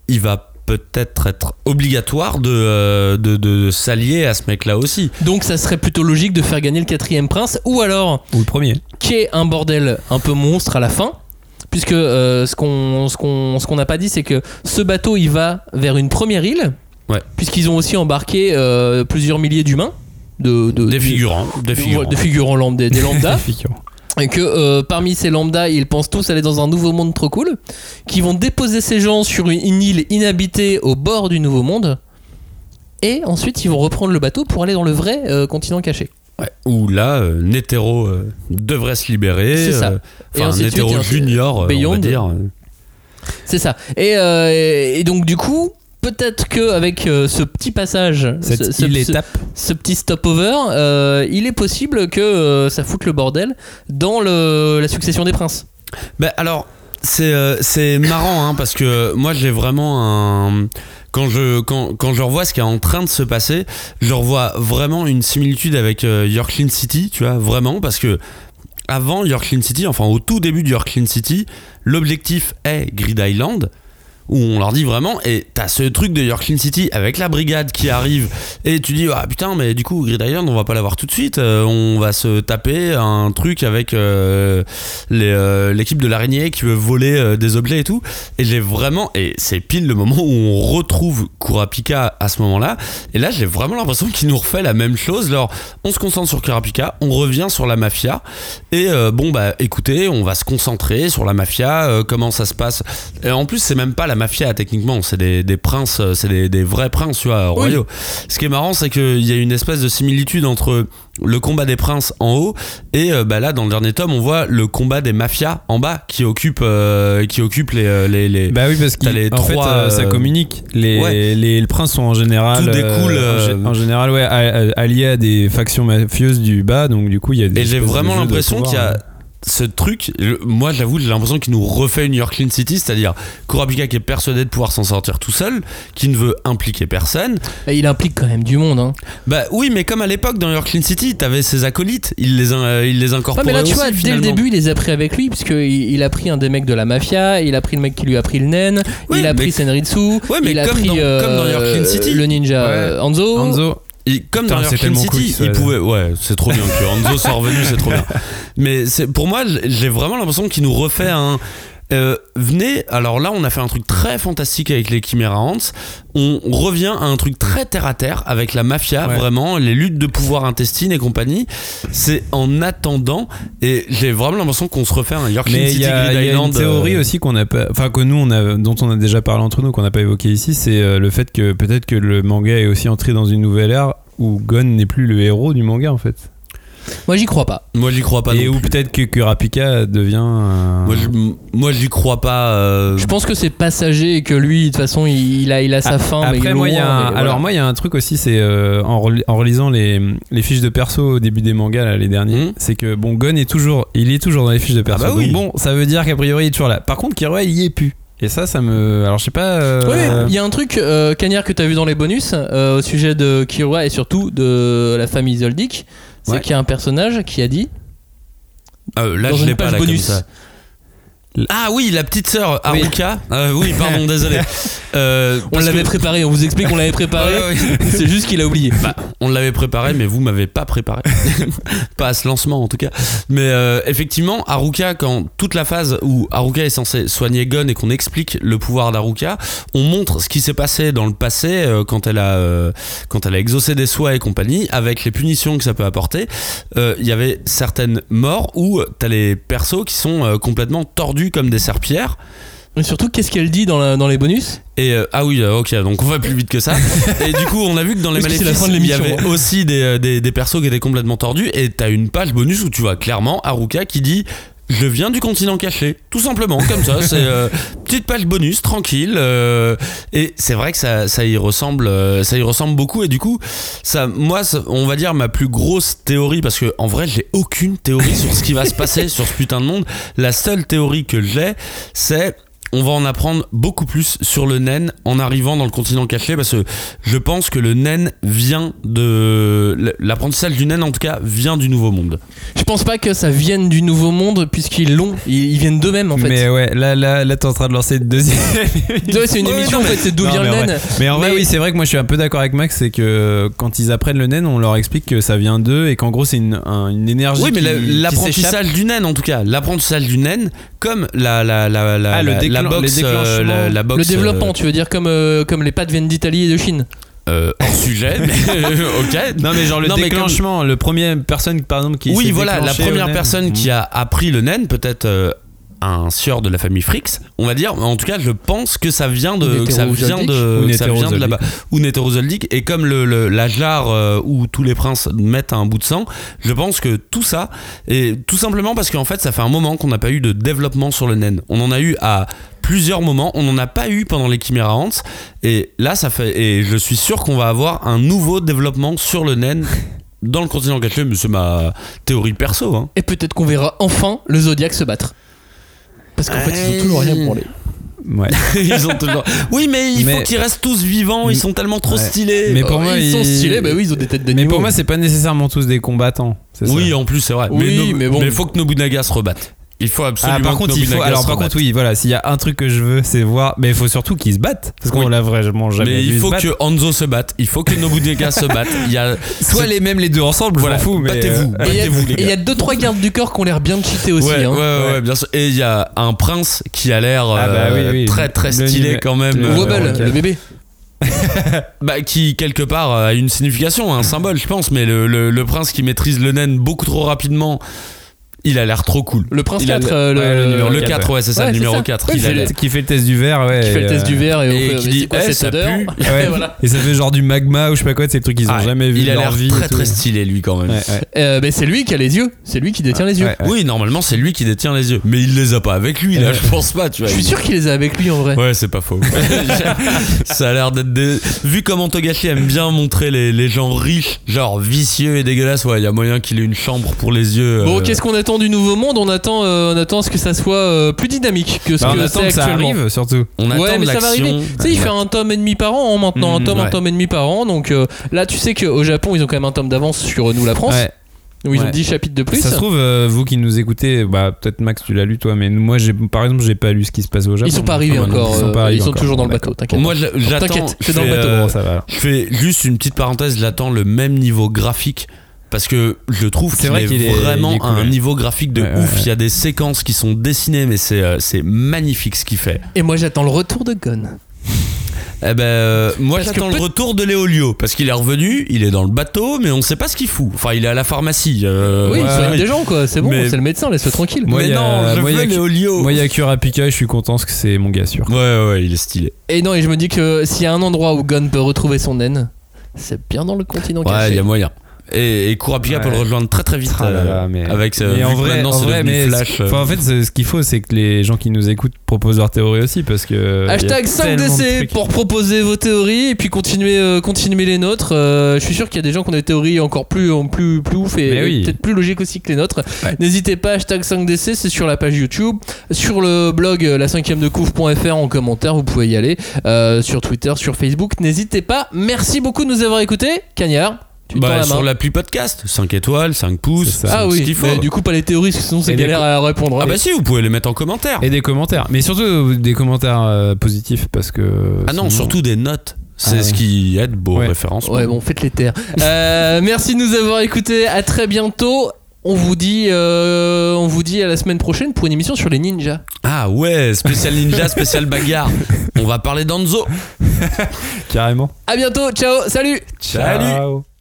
il va peut-être être obligatoire de, euh, de, de s'allier à ce mec-là aussi. Donc ça serait plutôt logique de faire gagner le quatrième prince, ou alors Ou le premier. qui est un bordel un peu monstre à la fin. Puisque euh, ce qu'on ce qu'on ce qu'on n'a pas dit, c'est que ce bateau il va vers une première île, Ouais. puisqu'ils ont aussi embarqué euh, plusieurs milliers d'humains, de, de- Des de- figurants. Des de- figurants. de figurants lambda, des lambda, [laughs] Figurant. et que euh, parmi ces lambda, ils pensent tous aller dans un nouveau monde trop cool, qui vont déposer ces gens sur une, une île inhabitée au bord du nouveau monde, et ensuite ils vont reprendre le bateau pour aller dans le vrai euh, continent caché. Ouais. Où là, euh, Netero devrait se libérer. C'est ça. Enfin, Netero Junior, on va dire. C'est ça. Et, et donc du coup, peut-être que avec euh, ce petit passage, Cette ce, ce- île ce- étape. ce petit stopover, euh, il est possible que euh, ça foute le bordel dans le, la succession des princes. Ben alors, c'est euh, c'est marrant hein, parce que moi j'ai vraiment un. Quand je, quand, quand je revois ce qui est en train de se passer, je revois vraiment une similitude avec Yorkline City, tu vois, vraiment, parce que avant Yorkline City, enfin au tout début de Yorkline City, l'objectif est Grid Island, où on leur dit vraiment, et t'as ce truc de Yorkline City avec la brigade qui arrive, et tu dis, ah putain, mais du coup, Grid Island, on va pas l'avoir tout de suite, euh, on va se taper un truc avec euh, euh, l'équipe de l'araignée qui veut voler des objets et tout. Et j'ai vraiment, et c'est pile le moment où on retrouve Kurapika à ce moment-là, et là j'ai vraiment l'impression qu'il nous refait la même chose. Alors, on se concentre sur Kurapika, on revient sur la mafia, et bon, bah écoutez, on va se concentrer sur la mafia, comment ça se passe. Et en plus, c'est même pas la mafia techniquement, c'est des, des princes, euh, c'est des, des vrais princes, tu vois, royaux. Ce qui est marrant, c'est qu'il y a une espèce de similitude entre le combat des princes en haut et euh, bah là dans le dernier tome on voit le combat des mafias en bas qui occupe euh, qui occupe les euh, les, les- Bah oui, parce qu'en les fait, trois, euh, ça communique. Les, ouais. les, les princes sont en général. Tout découle, en en, général, ouais, alliés à des factions mafieuses du bas, donc du coup, il y a des. et j'ai vraiment l'impression qu'il y a ce truc moi j'avoue j'ai l'impression qu'il nous refait une York Clean City c'est-à-dire Kurapika qui est persuadé de pouvoir s'en sortir tout seul qui ne veut impliquer personne Et il implique quand même du monde. Hein. bah oui mais comme à l'époque dans York Clean City t'avais ses acolytes il les in- il les Ouais, incorporait mais là, tu aussi, vois, dès le début, il les a pris avec lui, puisqu'il il a pris un des mecs de la mafia, il a pris le mec qui lui a pris le naine, Oui, il a mais- pris Senritsu, Ouais, mais il a comme pris dans- euh, comme dans York Clean City. le ninja Ouais. euh, Hanzo. Hanzo. Et comme Putain, dans cool City, qu'il soit il pouvait. Ouais, c'est trop bien que Hanzo soit revenu, c'est trop [laughs] bien. Mais c'est pour moi, j'ai vraiment l'impression qu'il nous refait un. Euh, venez, alors là on a fait un truc très fantastique avec les Chimera Ants. On revient à un truc très terre à terre avec la mafia, Ouais. vraiment, les luttes de pouvoir intestine et compagnie. C'est en attendant, et j'ai vraiment l'impression qu'on se refait un York Mais il City y a, y a une théorie euh, aussi qu'on a pas, enfin que nous on a, dont on a déjà parlé entre nous, qu'on n'a pas évoqué ici, c'est euh, le fait que peut-être que le manga est aussi entré dans une nouvelle ère où Gon n'est plus le héros du manga en fait, Moi, j'y crois pas. Moi j'y crois pas. et non plus. peut-être que Kurapika devient. un- Moi, je- moi j'y crois pas. euh, Je pense que c'est passager et que lui, de toute façon, il, il a, il a sa Ah, fin. mais Après, moi, il y a loin, un- mais voilà. alors moi, il y a un truc aussi, c'est euh, en, en relisant les, les fiches de perso au début des mangas, là, les derniers, Mhm. c'est que bon, Gon est toujours, il est toujours dans les fiches de perso. bah oui. Donc bon, ça veut dire qu'a priori, il est toujours là. Par contre, Kiroa, il y est plus. Et ça, ça me, alors je sais pas. euh, Ouais, il y a un truc, euh, Cagnard, que tu as vu dans les bonus euh, au sujet de Killua et surtout de la famille Zoldyck. C'est qu'il y a un personnage qui a dit euh, là dans je une l'ai pas là comme bonus. ça. Ah oui, la petite sœur Oui. Haruka. Euh, oui, pardon, [laughs] désolé. Euh, On l'avait que- préparé, on vous explique qu'on l'avait préparé. Ouais, ouais. [laughs] C'est juste qu'il a oublié. Bah, on l'avait préparé, mais vous m'avez pas préparé. [laughs] pas à ce lancement en tout cas. Mais euh, effectivement, Haruka, quand toute la phase où Haruka est censé soigner Gon et qu'on explique le pouvoir d'Haruka, on montre ce qui s'est passé dans le passé quand elle a quand elle a exaucé des soins et compagnie, avec les punitions que ça peut apporter. Il y avait certaines morts où t'as les persos qui sont complètement tordus comme des serpillères. Et surtout, qu'est-ce qu'elle dit dans, la- dans les bonus? Et euh, ah oui, euh, ok, donc on va plus vite que ça. [laughs] et du coup, on a vu que dans les maléfices, il y avait hein. aussi des, euh, des, des persos qui étaient complètement tordus. Et t'as une page bonus où tu vois clairement Haruka qui dit je viens du continent caché, tout simplement, comme ça. C'est euh, [laughs] petite page bonus, tranquille. euh, et c'est vrai que ça, ça y ressemble, euh, ça y ressemble beaucoup. Et du coup, ça, moi, ça- on va dire ma plus grosse théorie, parce que en vrai, j'ai aucune théorie sur ce qui va se passer [laughs] sur ce putain de monde. La seule théorie que j'ai, c'est on va en apprendre beaucoup plus sur le naine en arrivant dans le continent caché parce que je pense que le naine vient de l'apprentissage du naine en tout cas vient du nouveau monde. Je pense pas que ça vienne du nouveau monde puisqu'ils l'ont. Ils, ils viennent d'eux-mêmes en fait. Mais ouais, là, là, là t'es en train de lancer une deuxième. [laughs] Ouais, c'est une Ouais, émission en fait, c'est d'où vient mais le en naine. vrai- Mais en vrai, Mais- oui, c'est vrai que moi je suis un peu d'accord avec Max, c'est que quand ils apprennent le naine, on leur explique que ça vient d'eux et qu'en gros c'est une, un- une énergie. Oui, mais la- l'apprentissage du naine en tout cas, l'apprentissage du naine comme la la la la Ah, le la- boxe, euh, déclenchement. la, la boxe, Le développement, euh, tu veux dire comme, euh, comme les pâtes viennent d'Italie et de Chine. euh, hors sujet, [laughs] mais ok. Non, mais genre le Non, mais comme- déclenchement, le premier personne par exemple qui. Oui, voilà, la première personne qui a appris le naine, peut-être euh, un sieur de la famille Frix, on va dire. En tout cas, je pense que ça vient de, que ça vient de, ça vient de là-bas, ou nétérosoldique. Et comme le, le- la jarre euh, où tous les princes mettent un bout de sang, je pense que tout ça, et tout simplement parce qu'en fait, ça fait un moment qu'on n'a pas eu de développement sur le naine. On en a eu à plusieurs moments, on n'en a pas eu pendant les Chimera Ants, et là, ça fait, et je suis sûr qu'on va avoir un nouveau développement sur le naine. [laughs] Dans le continent caché, mais c'est ma théorie perso. Hein. Et peut-être qu'on verra enfin le Zodiac se battre. Parce qu'en fait, ils ont toujours rien branlé. Ouais. [laughs] ils ont toujours. Oui, mais il faut qu'ils restent tous vivants. Ils sont tellement trop Ouais. stylés. Mais pour moi, ils sont stylés, bah oui, ils ont des têtes de Mais niveau. pour moi, c'est pas nécessairement tous des combattants. oui, ça. en plus c'est vrai. Oui, No- mais bon. il faut que Nobunaga se rebatte. Il faut absolument. Ah, par que contre, il faut. Nobunaga Alors, par contre, oui, voilà. S'il y a un truc que je veux, c'est voir. Mais il faut surtout qu'ils se battent. Parce qu'on Oui. l'a vraiment jamais Mais vu il faut que Hanzo se batte. Il faut que Nobunaga se batte. Il y a. [laughs] Soit les mêmes les deux ensemble, Voilà, fous. Mais battez-vous. euh, Et il y a- battez-vous, les et il y a deux trois gardes du corps qui ont l'air bien cheatés aussi. Ouais, hein. ouais, ouais, ouais, bien sûr. Et il y a un prince qui a l'air Ah bah euh, oui, oui. très très stylé quand même. le- euh, Wobble, le bébé. [laughs] bah, qui quelque part a une signification, un symbole, je pense. Mais le, le- le prince qui maîtrise le naine beaucoup trop rapidement, il a l'air trop cool. Le prince Il a 4, le- euh, le, ouais, le numéro le quatre, 4, ouais, c'est ça, Ouais, le numéro ça. 4. Ouais, il c'est a le- l'air- qui fait le test du verre, ouais. qui fait le test euh, du verre et, et fait, qui mais dit, c'est quoi Eh, cette ça odeur pue. [laughs] Ouais. Et voilà. Et ça fait genre du magma ou je sais pas quoi, c'est le truc qu'ils ont Ah, jamais vu il a l'air très très stylé lui quand même. Ouais, ouais. Euh, ben, c'est lui qui a les yeux. C'est lui qui détient les yeux. Ouais, ouais. Oui, normalement c'est lui qui détient les yeux, mais il les a pas avec lui là, je pense pas, tu vois. Je suis sûr qu'il les a avec lui en vrai. Ouais, c'est pas faux. [laughs] ça a l'air d'être des... Vu comment Togashi aime bien montrer les, gens riches, genre vicieux et dégueulasses, ouais, il y a moyen qu'il ait une chambre pour les yeux. Bon, euh, qu'est-ce qu'on attend du nouveau monde On attend, euh, on attend à ce que ça soit euh, plus dynamique que ce Bah, on que attend c'est que ça actuellement. arrive surtout. On attend ouais, de mais ça va arriver. l'action. Tu sais, il fait un tome et demi par an hein, maintenant, un Mhm, tome, un tome et demi par an. Donc euh, là, tu sais qu'au Japon, ils ont quand même un tome d'avance sur nous, la France, Ouais. où ils ont Ouais. 10 chapitres de plus. Ça se trouve, euh, vous qui nous écoutez, bah peut-être Max, tu l'as lu toi, mais moi, par exemple, j'ai pas lu ce qui se passe au Japon. ils sont pas arrivés non, encore. Ils sont, euh, pas arrivés ils sont encore. toujours dans le bateau, t'inquiète. Moi, j'attends. T'inquiète, je c'est dans le fais, bateau. euh, Bon, ça va. Je fais juste une petite parenthèse, j'attends le même niveau graphique. Parce que je trouve C'est qu'il vrai est qu'il est- vraiment il est cool, à un ouais. niveau graphique de Ouais, ouf. ouais, Il y a des séquences qui sont dessinées, mais c'est euh, c'est magnifique ce qu'il fait. Et moi, j'attends le retour de Gon. Eh ben, euh, moi j'attends le retour de Léolio parce qu'il est revenu, il est dans le bateau, mais on sait pas ce qu'il fout. Enfin, il est à la pharmacie. euh, oui, il ouais, soigne ouais. des gens, quoi. C'est bon, Mais- c'est le médecin, laisse-le tranquille. Moi, mais il y a- non, je moi, il veux a Léolio. Moi, il y a Kurapika, je suis content parce que c'est mon gars sûr. Ouais, ouais, ouais, il est stylé. Et non, et je me dis que s'il y a un endroit où Gon peut retrouver son naine, c'est bien dans le continent Ouais, il caché. y a moyen. Et, et Kurapika Ouais. peut le rejoindre très très vite. Ah là euh, là, mais, avec ce- en vrai, maintenant, en vrai, mais Flash. euh, enfin, en fait, ce qu'il faut, c'est que les gens qui nous écoutent proposent leurs théories aussi parce que. Hashtag il y a tellement de 5DC trucs. pour proposer vos théories et puis continuer, euh, continuer les nôtres. Euh, je suis sûr qu'il y a des gens qui ont des théories encore plus, plus, plus ouf et peut-être plus logiques aussi que les nôtres. Ouais. N'hésitez pas, hashtag 5DC, c'est sur la page YouTube. Sur le blog euh, la 5 de couvre.fr en commentaire, vous pouvez y aller. Euh, sur Twitter, sur Facebook, n'hésitez pas. Merci beaucoup de nous avoir écoutés. Cagnard, tu Bah, la sur l'appli podcast, 5 étoiles, 5 pouces. Ah ce oui, qu'il faut. mais du coup pas les théories, sinon c'est galère à répondre. Ah bah si, vous pouvez les mettre en commentaire. Et des commentaires, mais surtout des commentaires euh, positifs parce que. Ah non, sinon- surtout des notes. C'est Ah ce qui aide beau Ouais. référencement. Ouais, bon, faites les taire. Euh, [laughs] merci de nous avoir écoutés. À très bientôt. On vous dit, euh, on vous dit à la semaine prochaine pour une émission sur les ninjas. Ah ouais, spécial ninja, [laughs] spécial bagarre. On va parler d'Anzo. Carrément. À bientôt. Ciao. Salut. Salut. Ciao.